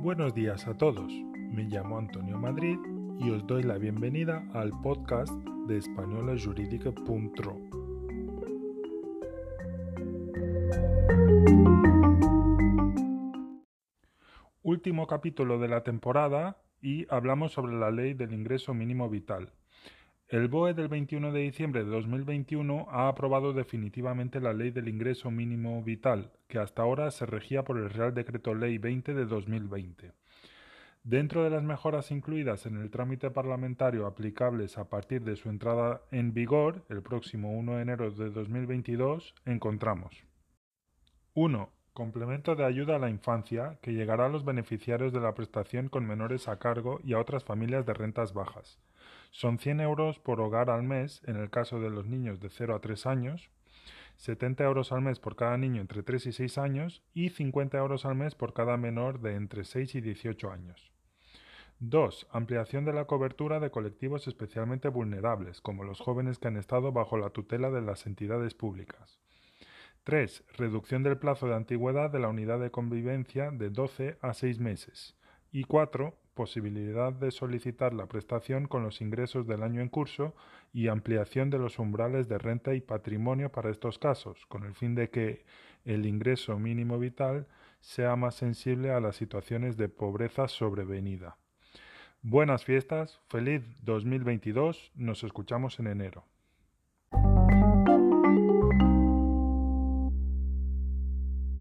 Buenos días a todos, me llamo Antonio Madrid y os doy la bienvenida al podcast de españolajurídica.ro. Último capítulo de la temporada y hablamos sobre la ley del ingreso mínimo vital. El BOE del 21 de diciembre de 2021 ha aprobado definitivamente la Ley del Ingreso Mínimo Vital, que hasta ahora se regía por el Real Decreto Ley 20 de 2020. Dentro de las mejoras incluidas en el trámite parlamentario aplicables a partir de su entrada en vigor, el próximo 1 de enero de 2022, encontramos 1. Complemento de ayuda a la infancia que llegará a los beneficiarios de la prestación con menores a cargo y a otras familias de rentas bajas. Son 100 euros por hogar al mes en el caso de los niños de 0 a 3 años, 70 euros al mes por cada niño entre 3 y 6 años y 50 euros al mes por cada menor de entre 6 y 18 años. 2. Ampliación de la cobertura de colectivos especialmente vulnerables, como los jóvenes que han estado bajo la tutela de las entidades públicas. 3. Reducción del plazo de antigüedad de la unidad de convivencia de 12 a 6 meses. Y 4 posibilidad de solicitar la prestación con los ingresos del año en curso y ampliación de los umbrales de renta y patrimonio para estos casos, con el fin de que el ingreso mínimo vital sea más sensible a las situaciones de pobreza sobrevenida. Buenas fiestas, feliz 2022, nos escuchamos en enero.